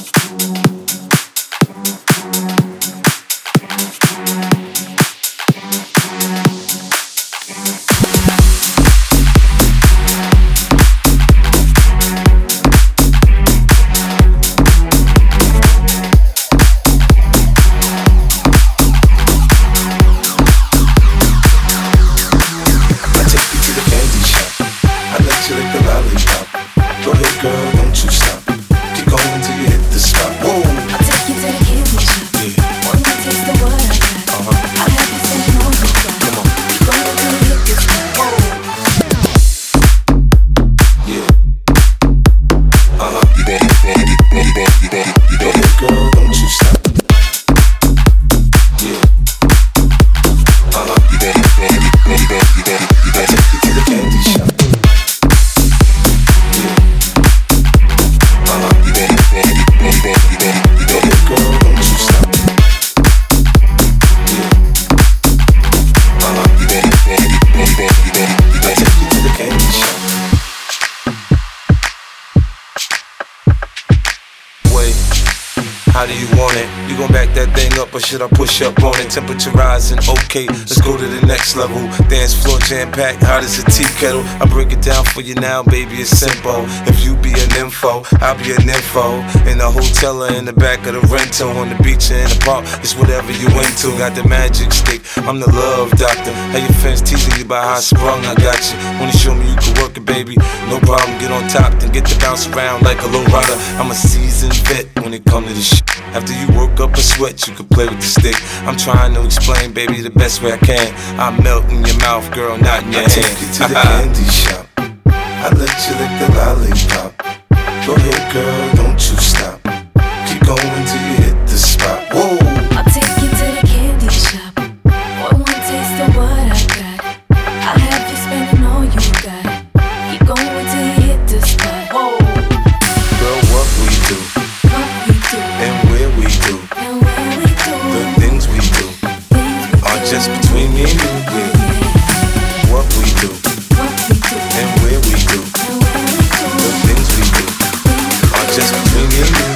you. How do you want it? You gon' back that thing up or should I push up on it? Temperature rising, okay, let's go to the next level. Dance floor jam packed, hot as a tea kettle. I break it down for you now, baby, it's simple. If you be an info, I'll be an info. In the hotel or in the back of the rental, on the beach or in the park, it's whatever you into. Got the magic stick, I'm the love doctor. How your fans teasing you about how I sprung, I got you. Wanna show me you can work it, baby? No problem, get on top, then get to bounce around like a low rider. I'm a seasoned vet when it come to this shit. After you work up a sweat, you can play with the stick. I'm trying to explain, baby, the best way I can. I melt in your mouth, girl, not in your I hand. take you to the candy shop. I let you lick the lollipop. Go ahead, girl, just swinging.